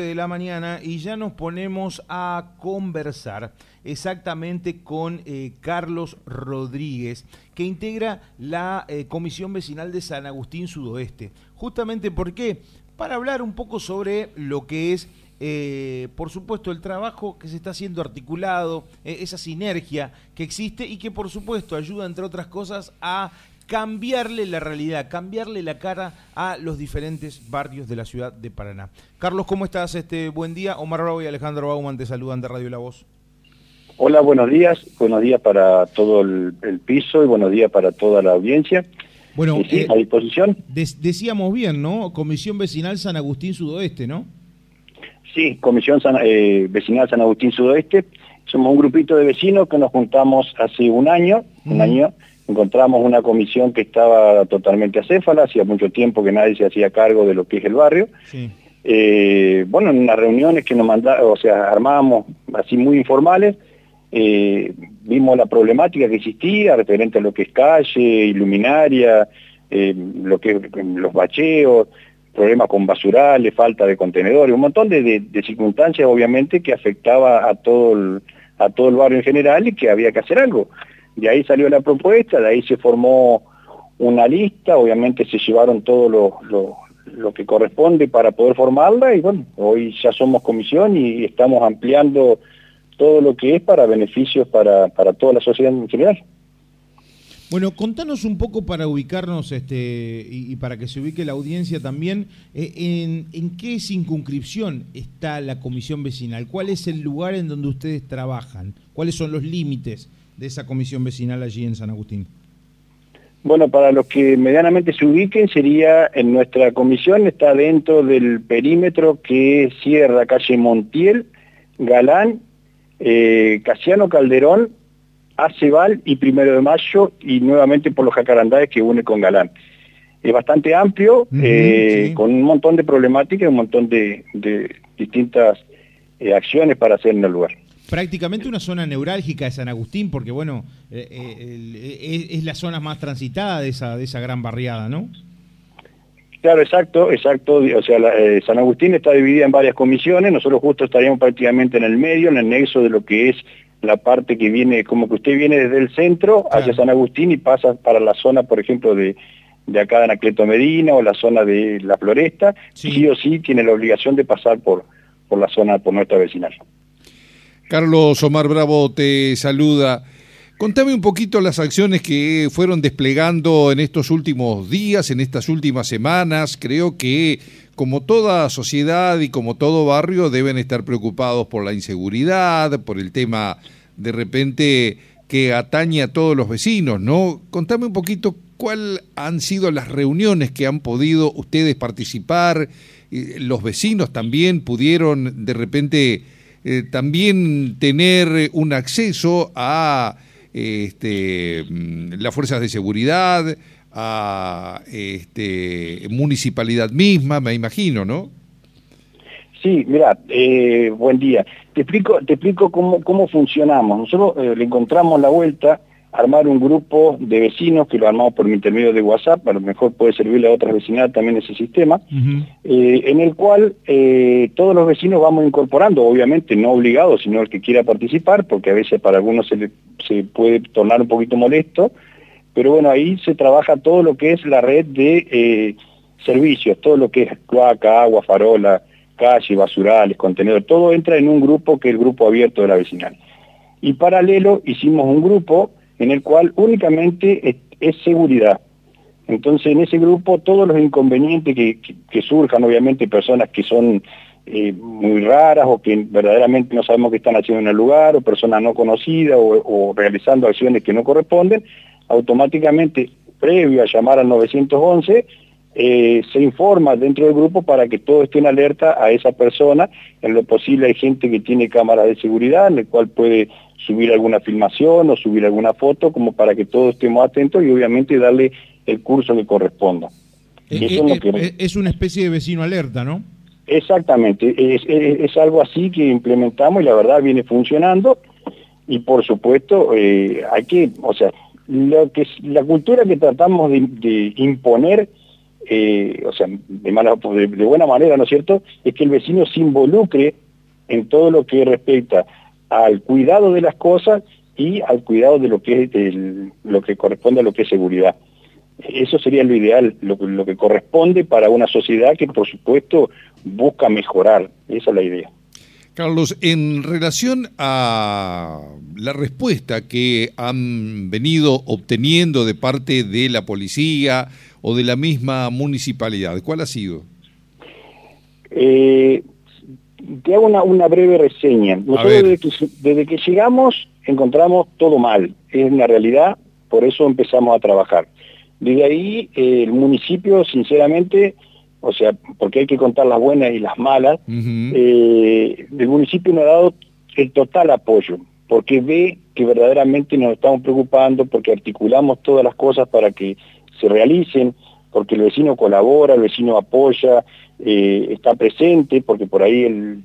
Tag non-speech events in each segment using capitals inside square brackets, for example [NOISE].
de la mañana y ya nos ponemos a conversar exactamente con eh, Carlos Rodríguez, que integra la eh, Comisión Vecinal de San Agustín Sudoeste. Justamente ¿por qué? Para hablar un poco sobre lo que es, eh, por supuesto, el trabajo que se está haciendo articulado, esa sinergia que existe y que, por supuesto, ayuda, entre otras cosas, a cambiarle la realidad, cambiarle la cara a los diferentes barrios de la ciudad de Paraná. Carlos, ¿cómo estás? Este buen día. Omar Bravo y Alejandro Bauman te saludan de Radio La Voz. Hola, buenos días. Buenos días para todo el, piso y buenos días para toda la audiencia. Bueno, sí, a disposición. decíamos bien, ¿no? Comisión Vecinal San Agustín Sudoeste, ¿no? Sí, Comisión eh, Vecinal San Agustín Sudoeste. Somos un grupito de vecinos que nos juntamos hace un año, un año, encontramos una comisión que estaba totalmente acéfala, hacía mucho tiempo que nadie se hacía cargo de lo que es el barrio. Eh, bueno, en unas reuniones que nos mandaron, o sea, armábamos así muy informales, eh, vimos la problemática que existía referente a lo que es calle, iluminaria, eh, lo que los bacheos, problemas con basurales, falta de contenedores, un montón de, circunstancias obviamente que afectaba a todo a todo el barrio en general y que había que hacer algo. De ahí salió la propuesta, de ahí se formó una lista, obviamente se llevaron todo lo, que corresponde para poder formarla y bueno, hoy ya somos comisión y estamos ampliando todo lo que es para beneficios para, toda la sociedad en general. Bueno, contanos un poco para ubicarnos este, y, para que se ubique la audiencia también, eh, en, en, qué circunscripción está la comisión vecinal, cuál es el lugar en donde ustedes trabajan, cuáles son los límites de esa comisión vecinal allí en San Agustín? Bueno, para los que medianamente se ubiquen, sería en nuestra comisión, está dentro del perímetro que cierra calle Montiel, Galán, eh, Casiano Calderón, Acebal y Primero de Mayo, y nuevamente por los jacarandades que une con Galán. Es bastante amplio, eh, con un montón de problemáticas un montón de, distintas eh, acciones para hacer en el lugar prácticamente una zona neurálgica de San Agustín, porque bueno, eh, eh, es, la zona más transitada de esa, de esa gran barriada, ¿no? Claro, exacto, exacto. O sea, eh, San Agustín está dividida en varias comisiones, nosotros justo estaríamos prácticamente en el medio, en el nexo de lo que es la parte que viene, como que usted viene desde el centro hacia San Agustín y pasa para la zona, por ejemplo, de, de acá de Anacleto Medina o la zona de la Floresta, sí, o sí tiene la obligación de pasar por, por la zona, por nuestra vecinal. Carlos Omar Bravo te saluda. Contame un poquito las acciones que fueron desplegando en estos últimos días, en estas últimas semanas. Creo que como toda sociedad y como todo barrio deben estar preocupados por la inseguridad, por el tema de repente que atañe a todos los vecinos, ¿no? Contame un poquito cuáles han sido las reuniones que han podido ustedes participar, los vecinos también pudieron de repente eh, también tener un acceso a este, mm, las fuerzas de seguridad, a este, municipalidad misma, me imagino, ¿no? Sí, mira, eh, buen día. Te explico, te explico cómo, cómo funcionamos. Nosotros eh, le encontramos la vuelta armar un grupo de vecinos que lo armamos por mi intermedio de WhatsApp, a lo mejor puede servirle a otras vecindades también ese sistema, eh, en el cual eh, todos los vecinos vamos incorporando, obviamente no obligados, sino el que quiera participar, porque a veces para algunos se, se puede tornar un poquito molesto, pero bueno, ahí se trabaja todo lo que es la red de eh, servicios, todo lo que es cloaca, agua, farola, calle, basurales, contenedor, todo entra en un grupo que es el grupo abierto de la vecinal. Y paralelo hicimos un grupo en el cual únicamente es, seguridad. Entonces, en ese grupo, todos los inconvenientes que, surjan, obviamente, personas que son eh, muy raras o que verdaderamente no sabemos qué están haciendo en el lugar, o personas no conocidas o, realizando acciones que no corresponden, automáticamente, previo a llamar al 911, eh, se informa dentro del grupo para que todo esté en alerta a esa persona. En lo posible hay gente que tiene cámaras de seguridad, en el cual puede subir alguna filmación o subir alguna foto como para que todos estemos atentos y obviamente darle el curso que corresponda. Eh, eh, eh, es, una especie de vecino alerta, ¿no? Exactamente, es, algo así que implementamos y la verdad viene funcionando y por supuesto hay que, o sea, lo que la cultura que tratamos de, imponer eh, o sea, de, mala, de, buena manera, ¿no es cierto?, es que el vecino se involucre en todo lo que respecta al cuidado de las cosas y al cuidado de lo que es lo que corresponde a lo que es seguridad. Eso sería lo ideal, lo, lo que corresponde para una sociedad que por supuesto busca mejorar. Esa es la idea. Carlos, en relación a la respuesta que han venido obteniendo de parte de la policía o de la misma municipalidad, ¿cuál ha sido? Eh, te hago una, breve reseña. Nosotros desde que, llegamos encontramos todo mal, es una realidad, por eso empezamos a trabajar. Desde ahí eh, el municipio, sinceramente, o sea, porque hay que contar las buenas y las malas, eh, el municipio nos ha dado el total apoyo, porque ve que verdaderamente nos estamos preocupando, porque articulamos todas las cosas para que se realicen, porque el vecino colabora, el vecino apoya, eh, está presente, porque por ahí el,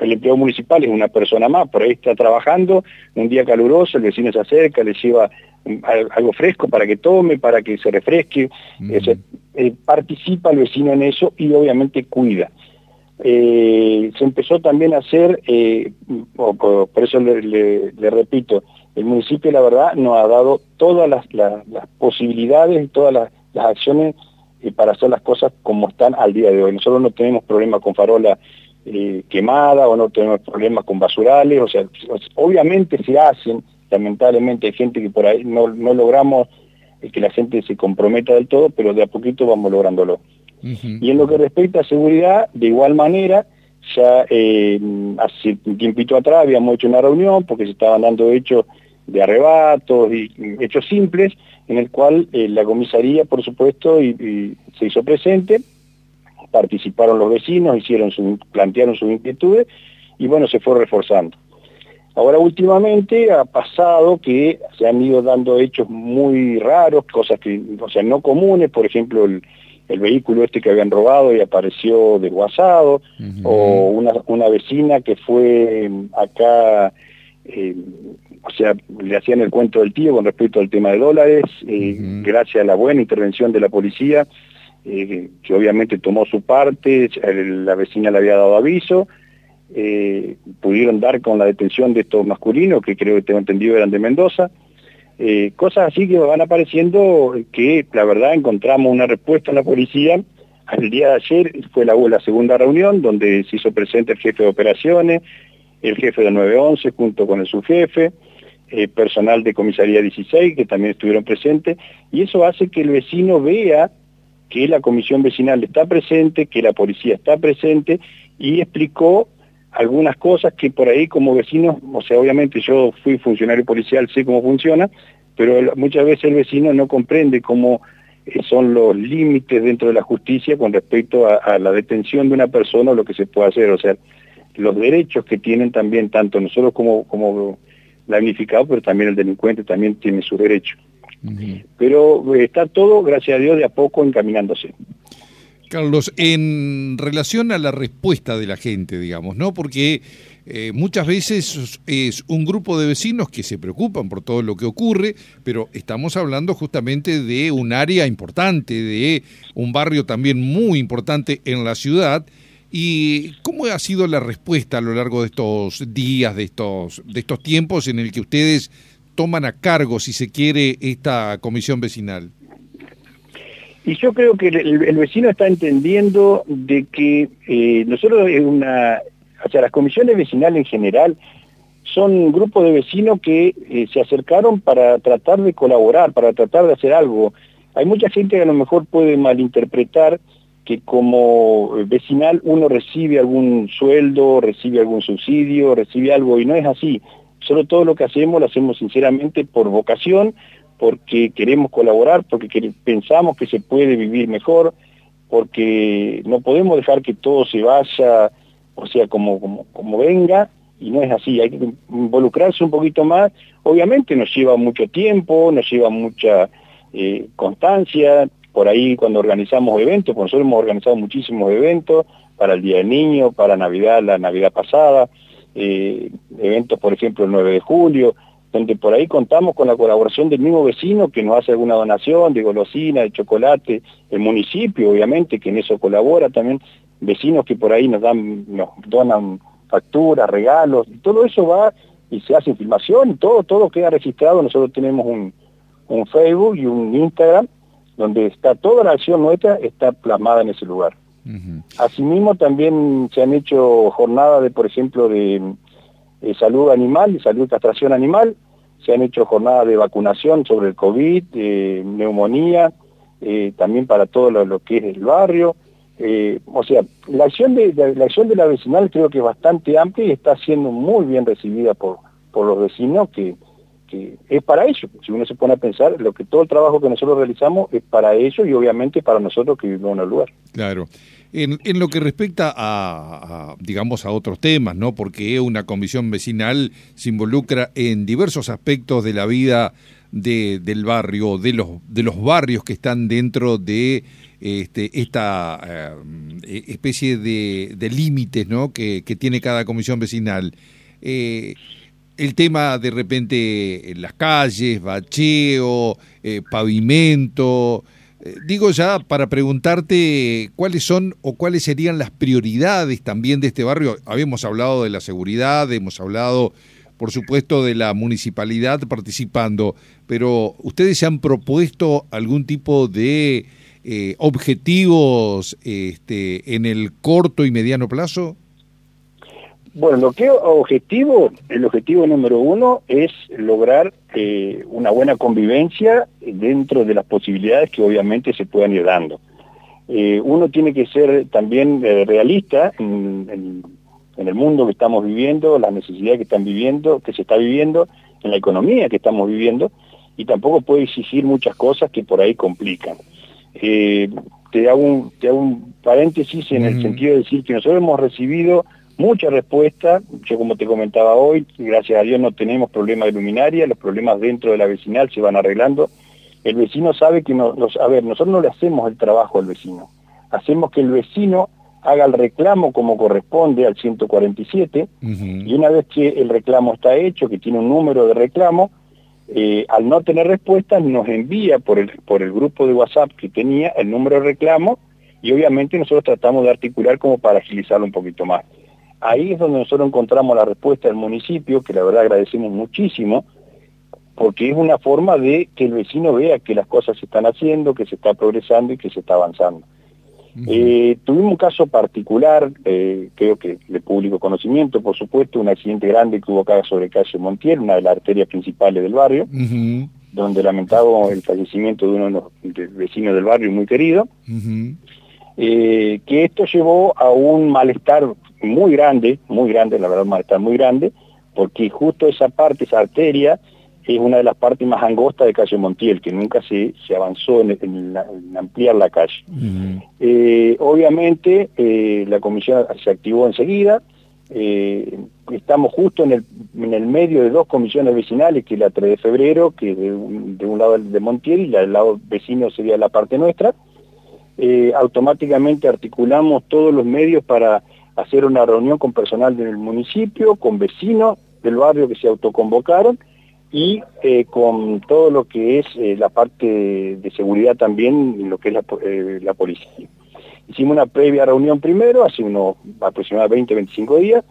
el empleo municipal es una persona más, por ahí está trabajando, un día caluroso, el vecino se acerca, le lleva algo fresco para que tome, para que se refresque, eh, participa el vecino en eso y obviamente cuida. Eh, se empezó también a hacer, por, eso le, repito, el municipio la verdad nos ha dado todas las, posibilidades y todas las, acciones para hacer las cosas como están al día de hoy. Nosotros no tenemos problemas con farola quemada o no tenemos problemas con basurales, o sea, obviamente se hacen, lamentablemente hay gente que por ahí no, no logramos que la gente se comprometa del todo, pero de a poquito vamos lográndolo. Y en lo que respecta a seguridad, de igual manera, ya eh, hace un tiempito atrás habíamos hecho una reunión porque se estaban dando hechos de arrebatos y hechos simples, en el cual eh, la comisaría, por supuesto, y, se hizo presente, participaron los vecinos, hicieron su, plantearon sus inquietudes, y bueno, se fue reforzando. Ahora últimamente ha pasado que se han ido dando hechos muy raros, cosas que, o sea, no comunes, por ejemplo, el, vehículo este que habían robado y apareció desguazado, o una, una, vecina que fue acá, eh, o sea, le hacían el cuento del tío con respecto al tema de dólares, eh, gracias a la buena intervención de la policía, que obviamente tomó su parte, la vecina le había dado aviso, eh, pudieron dar con la detención de estos masculinos, que creo que tengo entendido eran de Mendoza. Eh, cosas así que van apareciendo que la verdad encontramos una respuesta en la policía. El día de ayer fue la, la segunda reunión donde se hizo presente el jefe de operaciones, el jefe de 911 junto con el subjefe, eh, personal de comisaría 16 que también estuvieron presentes y eso hace que el vecino vea que la comisión vecinal está presente, que la policía está presente y explicó algunas cosas que por ahí como vecino, o sea, obviamente yo fui funcionario policial, sé cómo funciona, pero muchas veces el vecino no comprende cómo eh, son los límites dentro de la justicia con respecto a, la detención de una persona o lo que se puede hacer, o sea, los derechos que tienen también tanto nosotros como damnificado, pero también el delincuente también tiene su derecho. Pero eh, está todo, gracias a Dios, de a poco encaminándose. Carlos, en relación a la respuesta de la gente, digamos, ¿no? Porque eh, muchas veces es un grupo de vecinos que se preocupan por todo lo que ocurre, pero estamos hablando justamente de un área importante, de un barrio también muy importante en la ciudad. ¿Y cómo ha sido la respuesta a lo largo de estos días, de estos, de estos tiempos en el que ustedes toman a cargo, si se quiere, esta comisión vecinal? Y yo creo que el, vecino está entendiendo de que eh, nosotros es una, o sea, las comisiones vecinales en general son un grupo de vecinos que eh, se acercaron para tratar de colaborar, para tratar de hacer algo. Hay mucha gente que a lo mejor puede malinterpretar que como vecinal uno recibe algún sueldo, recibe algún subsidio, recibe algo, y no es así. Solo todo lo que hacemos lo hacemos sinceramente por vocación, porque queremos colaborar, porque pensamos que se puede vivir mejor, porque no podemos dejar que todo se vaya, o sea, como, como, como venga, y no es así, hay que involucrarse un poquito más. Obviamente nos lleva mucho tiempo, nos lleva mucha eh, constancia, por ahí cuando organizamos eventos, nosotros hemos organizado muchísimos eventos para el Día del Niño, para Navidad, la Navidad pasada, eh, eventos por ejemplo el 9 de julio, donde por ahí contamos con la colaboración del mismo vecino que nos hace alguna donación de golosina, de chocolate, el municipio obviamente que en eso colabora también, vecinos que por ahí nos dan, nos donan facturas, regalos, todo eso va y se hace filmación, todo, todo queda registrado, nosotros tenemos un, un Facebook y un Instagram donde está toda la acción nuestra está plasmada en ese lugar. Asimismo también se han hecho jornadas de, por ejemplo, de, eh, salud animal y salud castración animal, se han hecho jornadas de vacunación sobre el COVID, neumonía, eh, también para todo lo, que es el barrio. Eh, o sea, la acción, de, la acción de la vecinal creo que es bastante amplia y está siendo muy bien recibida por, por los vecinos que, es para ello. Si uno se pone a pensar, lo que todo el trabajo que nosotros realizamos es para ellos y obviamente para nosotros que vivimos en el lugar. Claro. En, en lo que respecta a, digamos, a otros temas, ¿no? Porque una comisión vecinal se involucra en diversos aspectos de la vida de, del barrio, de los, de los barrios que están dentro de este, esta eh, especie de, de límites, ¿no? Que, que, tiene cada comisión vecinal. Eh, el tema de repente en las calles, bacheo, eh, pavimento. Eh, digo ya para preguntarte cuáles son o cuáles serían las prioridades también de este barrio. Habíamos hablado de la seguridad, hemos hablado, por supuesto, de la municipalidad participando, pero ¿ustedes se han propuesto algún tipo de eh, objetivos este, en el corto y mediano plazo? Bueno, lo que objetivo, el objetivo número uno es lograr eh, una buena convivencia dentro de las posibilidades que obviamente se puedan ir dando. Eh, uno tiene que ser también eh, realista en, el mundo que estamos viviendo, las necesidades que están viviendo, que se está viviendo, en la economía que estamos viviendo, y tampoco puede exigir muchas cosas que por ahí complican. te, hago un, te hago un paréntesis en el sentido de decir que nosotros hemos recibido mucha respuesta, yo como te comentaba hoy, gracias a Dios no tenemos problemas de luminaria, los problemas dentro de la vecinal se van arreglando, el vecino sabe que, no, a ver, nosotros no le hacemos el trabajo al vecino, hacemos que el vecino haga el reclamo como corresponde al 147, y una vez que el reclamo está hecho, que tiene un número de reclamo, eh, al no tener respuesta nos envía por el, por el grupo de WhatsApp que tenía el número de reclamo, y obviamente nosotros tratamos de articular como para agilizarlo un poquito más. Ahí es donde nosotros encontramos la respuesta del municipio, que la verdad agradecemos muchísimo, porque es una forma de que el vecino vea que las cosas se están haciendo, que se está progresando y que se está avanzando. Eh, tuvimos un caso particular, eh, creo que de público conocimiento, por supuesto, un accidente grande que hubo acá sobre calle Montiel, una de las arterias principales del barrio, donde lamentamos el fallecimiento de uno de los vecinos del barrio muy querido, eh, que esto llevó a un malestar muy grande, muy grande, la verdad, está muy grande, porque justo esa parte, esa arteria, es una de las partes más angostas de calle Montiel, que nunca se, se avanzó en, ampliar la calle. Eh, obviamente, eh, la comisión se activó enseguida, eh, estamos justo en el, en el medio de dos comisiones vecinales, que es la 3 de febrero, que de un, de un lado de Montiel y el lado vecino sería la parte nuestra, automáticamente articulamos todos los medios para hacer una reunión con personal del municipio, con vecinos del barrio que se autoconvocaron y eh, con todo lo que es eh, la parte de seguridad también, lo que es la, eh, policía. Hicimos una previa reunión primero, hace unos aproximadamente 20-25 días,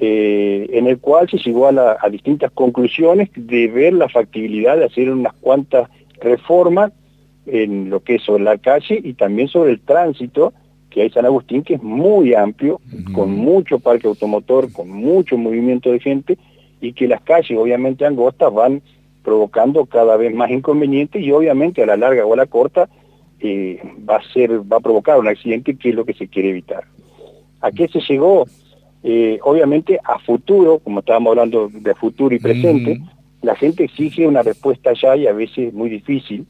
en el cual se llegó a distintas conclusiones de ver la factibilidad de hacer unas cuantas reformas en lo que es sobre la calle y también sobre el tránsito, que hay San Agustín, que es muy amplio, con mucho parque automotor, con mucho movimiento de gente, y que las calles, obviamente angostas, van provocando cada vez más inconvenientes y obviamente a la larga o a la corta eh, va a ser, va a provocar un accidente que es lo que se quiere evitar. ¿A qué se llegó? Eh, obviamente a futuro, como estábamos hablando de futuro y presente, la gente exige una respuesta ya y a veces muy difícil,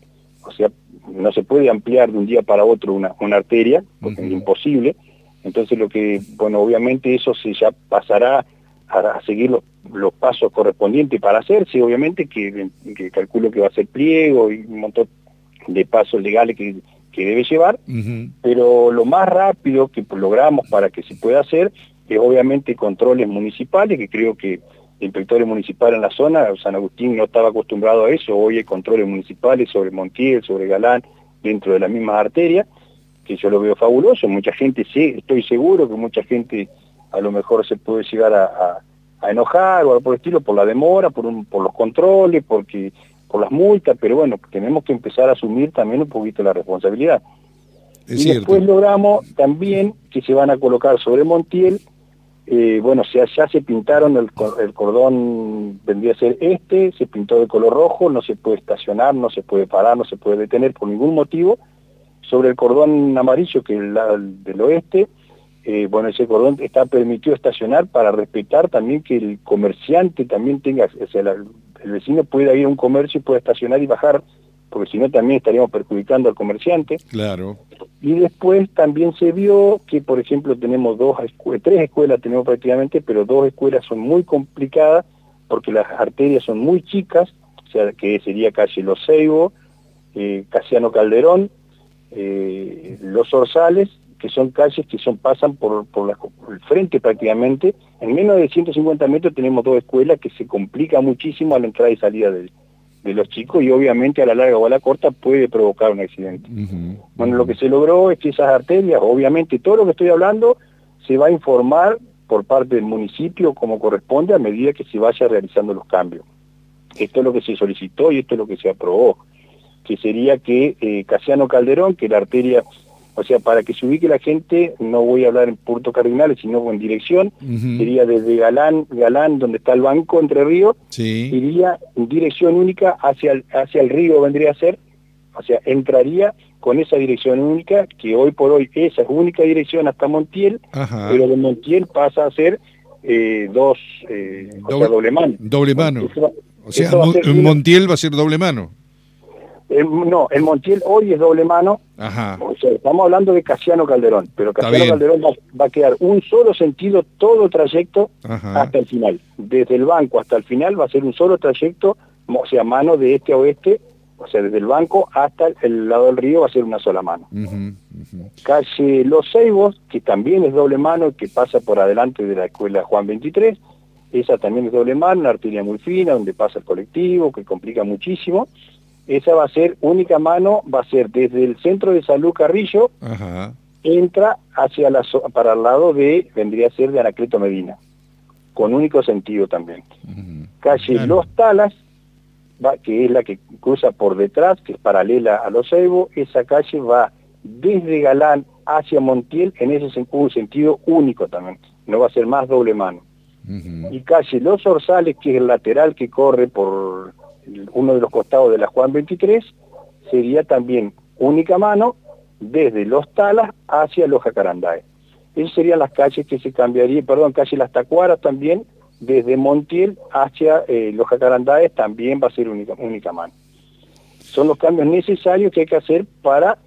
o sea, no se puede ampliar de un día para otro una, una arteria, porque es imposible. Entonces lo que, bueno, obviamente eso se ya pasará a, seguir los, pasos correspondientes para hacerse, obviamente que, calculo que va a ser pliego y un montón de pasos legales que, que debe llevar, pero lo más rápido que logramos para que se pueda hacer es obviamente controles municipales, que creo que inspectores municipales en la zona, San Agustín no estaba acostumbrado a eso, hoy hay controles municipales sobre Montiel, sobre Galán, dentro de la misma arteria, que yo lo veo fabuloso, mucha gente, sí, estoy seguro que mucha gente a lo mejor se puede llegar a, enojar o algo por el estilo, por la demora, por, por los controles, porque por las multas, pero bueno, tenemos que empezar a asumir también un poquito la responsabilidad. y después logramos también que se van a colocar sobre Montiel eh, bueno, ya, ya se pintaron, el, cordón vendría a ser este, se pintó de color rojo, no se puede estacionar, no se puede parar, no se puede detener por ningún motivo. Sobre el cordón amarillo, que es el del oeste, eh, bueno, ese cordón está permitido estacionar para respetar también que el comerciante también tenga, o sea, el vecino pueda ir a un comercio y pueda estacionar y bajar porque si no también estaríamos perjudicando al comerciante. Claro. Y después también se vio que, por ejemplo, tenemos dos, tres escuelas tenemos prácticamente, pero dos escuelas son muy complicadas porque las arterias son muy chicas, o sea, que sería calle Los Ceibo, eh, Casiano Calderón, eh, Los Orzales, que son calles que son pasan por, por, el frente prácticamente. En menos de 150 metros tenemos dos escuelas que se complica muchísimo a la entrada y salida del de los chicos y obviamente a la larga o a la corta puede provocar un accidente. Bueno, lo que se logró es que esas arterias, obviamente todo lo que estoy hablando se va a informar por parte del municipio como corresponde a medida que se vaya realizando los cambios. Esto es lo que se solicitó y esto es lo que se aprobó, que sería que eh, Casiano Calderón, que la arteria o sea, para que se ubique la gente, no voy a hablar en Puerto Cardinales, sino en dirección, sería desde Galán, Galán, donde está el banco Entre Ríos, iría en dirección única hacia el, hacia el río, vendría a ser, o sea, entraría con esa dirección única, que hoy por hoy esa es única dirección hasta Montiel, pero de Montiel pasa a ser eh, dos, eh, doble, mano. Doble mano. o sea, Montiel va a ser doble mano no, el Montiel hoy es doble mano. O sea, estamos hablando de Casiano Calderón, pero Casiano Calderón va, a quedar un solo sentido todo el trayecto hasta el final. Desde el banco hasta el final va a ser un solo trayecto, o sea, mano de este a oeste, o sea, desde el banco hasta el lado del río va a ser una sola mano. Calle Los Ceibos, que también es doble mano, que pasa por adelante de la escuela Juan 23, esa también es doble mano, una arteria muy fina, donde pasa el colectivo, que complica muchísimo esa va a ser única mano, va a ser desde el centro de salud Carrillo, entra hacia la para el lado de, vendría a ser de Anacleto Medina, con único sentido también. Calle Los Talas, va, que es la que cruza por detrás, que es paralela a Los Evo, esa calle va desde Galán hacia Montiel en ese un sentido único también, no va a ser más doble mano. Y calle Los Orzales, que es el lateral que corre por uno de los costados de la Juan 23, sería también única mano desde los Talas hacia los Jacarandaes. Esas serían las calles que se cambiarían, perdón, calle Las Tacuaras también, desde Montiel hacia eh, los Jacarandaes también va a ser única, única mano. Son los cambios necesarios que hay que hacer para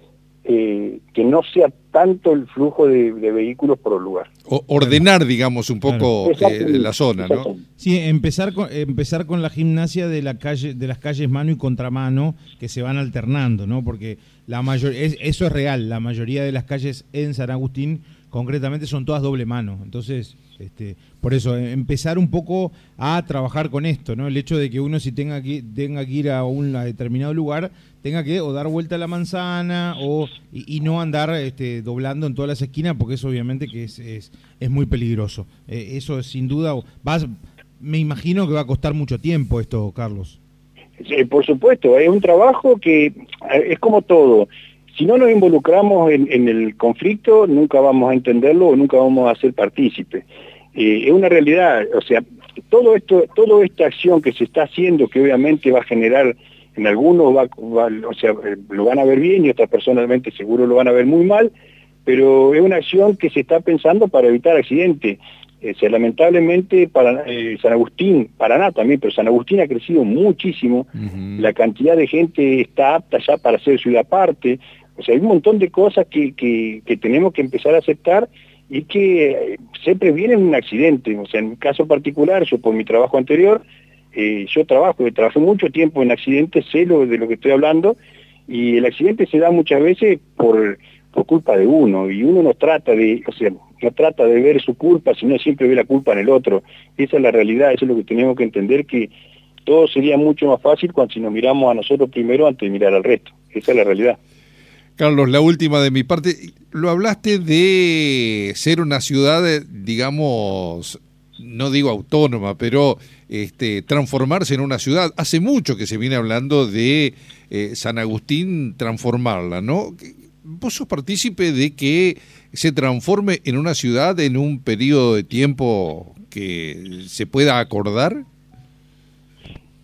eh, que no sea tanto el flujo de, vehículos por el lugar. ordenar, digamos, un poco eh, la zona, ¿no? Sí, empezar con, empezar con la gimnasia de la calle, de las calles mano y contramano que se van alternando, ¿no? Porque la mayor, eso es real, la mayoría de las calles en San Agustín concretamente son todas doble mano. Entonces, este, por eso, eh, empezar un poco a trabajar con esto, ¿no? El hecho de que uno si tenga que, tenga que ir a un determinado lugar, tenga que o dar vuelta a la manzana o y, no andar este, doblando en todas las esquinas, porque eso obviamente que es, es, es muy peligroso. Eh, eso es sin duda, vas, me imagino que va a costar mucho tiempo esto, Carlos. por supuesto, es un trabajo que eh, es como todo si no nos involucramos en, el conflicto, nunca vamos a entenderlo o nunca vamos a ser partícipes. Eh, es una realidad, o sea, todo esto, toda esta acción que se está haciendo, que obviamente va a generar, en algunos va, o sea, eh, lo van a ver bien y otras personalmente seguro lo van a ver muy mal, pero es una acción que se está pensando para evitar accidentes. Eh, sea, lamentablemente para San Agustín, Paraná también, pero San Agustín ha crecido muchísimo, la cantidad de gente está apta ya para ser ciudad aparte, o sea, hay un montón de cosas que, que, tenemos que empezar a aceptar y que eh, siempre vienen un accidente. O sea, en mi caso particular, yo por mi trabajo anterior, eh, yo trabajo, trabajé mucho tiempo en accidentes, sé lo, de lo que estoy hablando, y el accidente se da muchas veces por, por culpa de uno, y uno no trata de, o sea, no trata de ver su culpa, sino siempre ve la culpa en el otro. Esa es la realidad, eso es lo que tenemos que entender, que todo sería mucho más fácil cuando si nos miramos a nosotros primero antes de mirar al resto. Esa es la realidad. Carlos, la última de mi parte, lo hablaste de ser una ciudad, digamos, no digo autónoma, pero este, transformarse en una ciudad. Hace mucho que se viene hablando de eh, San Agustín transformarla, ¿no? ¿Vos sos partícipe de que se transforme en una ciudad en un periodo de tiempo que se pueda acordar?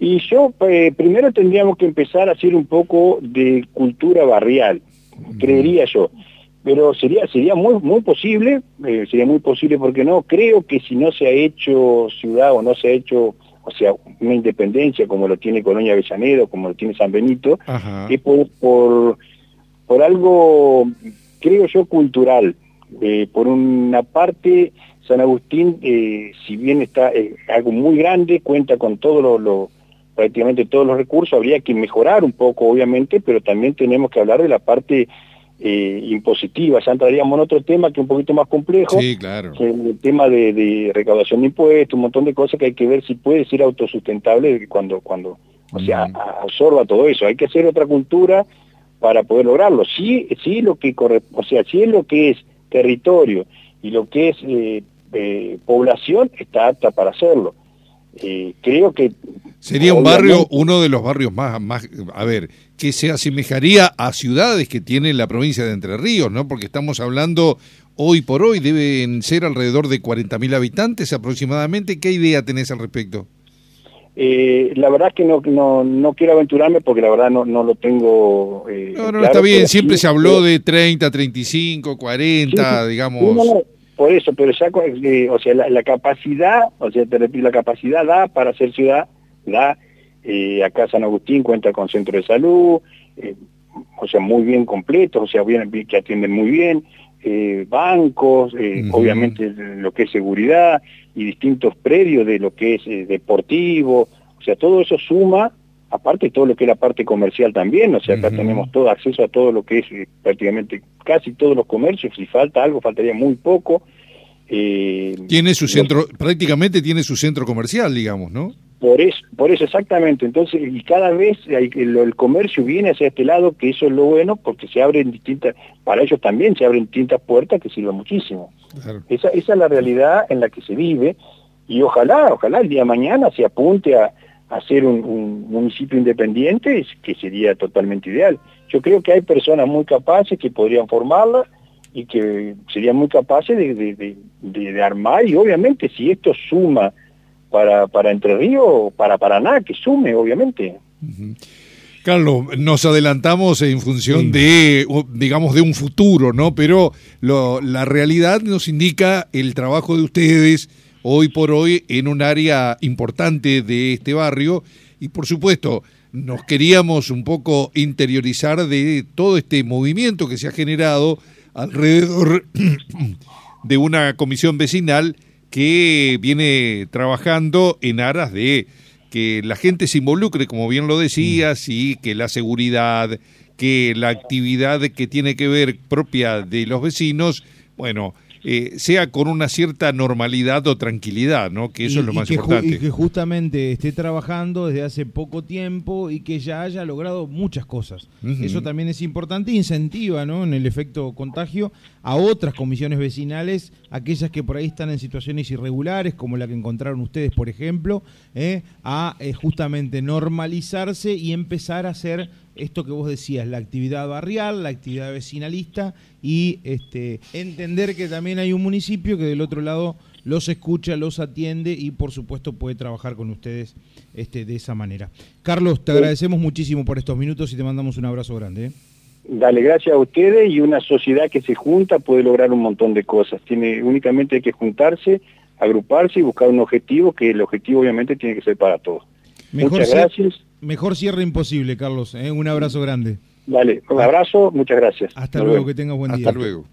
Y yo, eh, primero tendríamos que empezar a hacer un poco de cultura barrial, creería yo. Pero sería sería muy muy posible, eh, sería muy posible porque no, creo que si no se ha hecho ciudad o no se ha hecho, o sea, una independencia como lo tiene Colonia Avellaneda, como lo tiene San Benito, es por, por, por algo, creo yo, cultural. Eh, por una parte, San Agustín, si bien está algo muy grande, cuenta con todos los lo, prácticamente todos los recursos, habría que mejorar un poco, obviamente, pero también tenemos que hablar de la parte eh, impositiva. Ya entraríamos en otro tema que es un poquito más complejo, sí, claro. el tema de, recaudación de impuestos, un montón de cosas que hay que ver si puede ser autosustentable cuando, cuando o sea, absorba todo eso. Hay que hacer otra cultura para poder lograrlo. Sí, sí lo que corre, o sea, sí es lo que es territorio y lo que es eh, eh, población está apta para hacerlo. Eh, creo que... Sería un barrio, uno de los barrios más, más, a ver, que se asemejaría a ciudades que tiene la provincia de Entre Ríos, ¿no? Porque estamos hablando, hoy por hoy deben ser alrededor de 40.000 habitantes aproximadamente. ¿Qué idea tenés al respecto? Eh, la verdad es que no, no, no, quiero aventurarme porque la verdad no, no lo tengo... Eh, no, no, está bien, siempre se habló de 30, 35, 40, digamos... Por eso, pero ya, eh, o sea, la, capacidad, o sea, te repito, la capacidad da para ser ciudad, da, eh, acá San Agustín cuenta con centro de salud, eh, o sea, muy bien completos, o sea, bien, que atienden muy bien, bancos, obviamente lo que es seguridad y distintos predios de lo que es deportivo, o sea, todo eso suma aparte todo lo que es la parte comercial también, o sea, acá tenemos todo acceso a todo lo que es eh, prácticamente casi todos los comercios, si falta algo, faltaría muy poco. Eh, tiene su centro, prácticamente tiene su centro comercial, digamos, ¿no? Por eso, por eso exactamente, entonces, y cada vez el, comercio viene hacia este lado, que eso es lo bueno, porque se abren distintas, para ellos también se abren distintas puertas que sirven muchísimo. Esa, esa es la realidad en la que se vive, y ojalá, ojalá el día de mañana se apunte a, hacer un, un, municipio independiente, que sería totalmente ideal. Yo creo que hay personas muy capaces que podrían formarla y que serían muy capaces de, de, armar y obviamente si esto suma para, para Entre Ríos, para Paraná, que sume, obviamente. Carlos, nos adelantamos en función de, digamos, de un futuro, ¿no? Pero lo, la realidad nos indica el trabajo de ustedes, hoy por hoy en un área importante de este barrio. Y por supuesto nos queríamos un poco interiorizar de todo este movimiento que se ha generado alrededor [CLEARS THROAT] de una comisión vecinal que viene trabajando en aras de que la gente se involucre, como bien lo decías, y que la seguridad, que la actividad que tiene que ver propia de los vecinos, bueno, eh, sea con una cierta normalidad o tranquilidad, ¿no? Que eso es lo más importante. y que justamente esté trabajando desde hace poco tiempo y que ya haya logrado muchas cosas. Eso también es importante, incentiva, ¿no? En el efecto contagio a otras comisiones vecinales, aquellas que por ahí están en situaciones irregulares, como la que encontraron ustedes, por ejemplo, ¿eh? a eh, justamente normalizarse y empezar a hacer esto que vos decías, la actividad barrial, la actividad vecinalista y este, entender que también hay un municipio que del otro lado los escucha, los atiende y por supuesto puede trabajar con ustedes este, de esa manera. Carlos, te agradecemos muchísimo por estos minutos y te mandamos un abrazo grande. ¿eh? Dale, gracias a ustedes y una sociedad que se junta puede lograr un montón de cosas. Tiene únicamente hay que juntarse, agruparse y buscar un objetivo que el objetivo obviamente tiene que ser para todos. Muchas gracias. Mejor cierre imposible, Carlos. ¿eh? Un abrazo grande. Vale, un abrazo, muchas gracias. Hasta, luego, que tengas buen día. Hasta luego.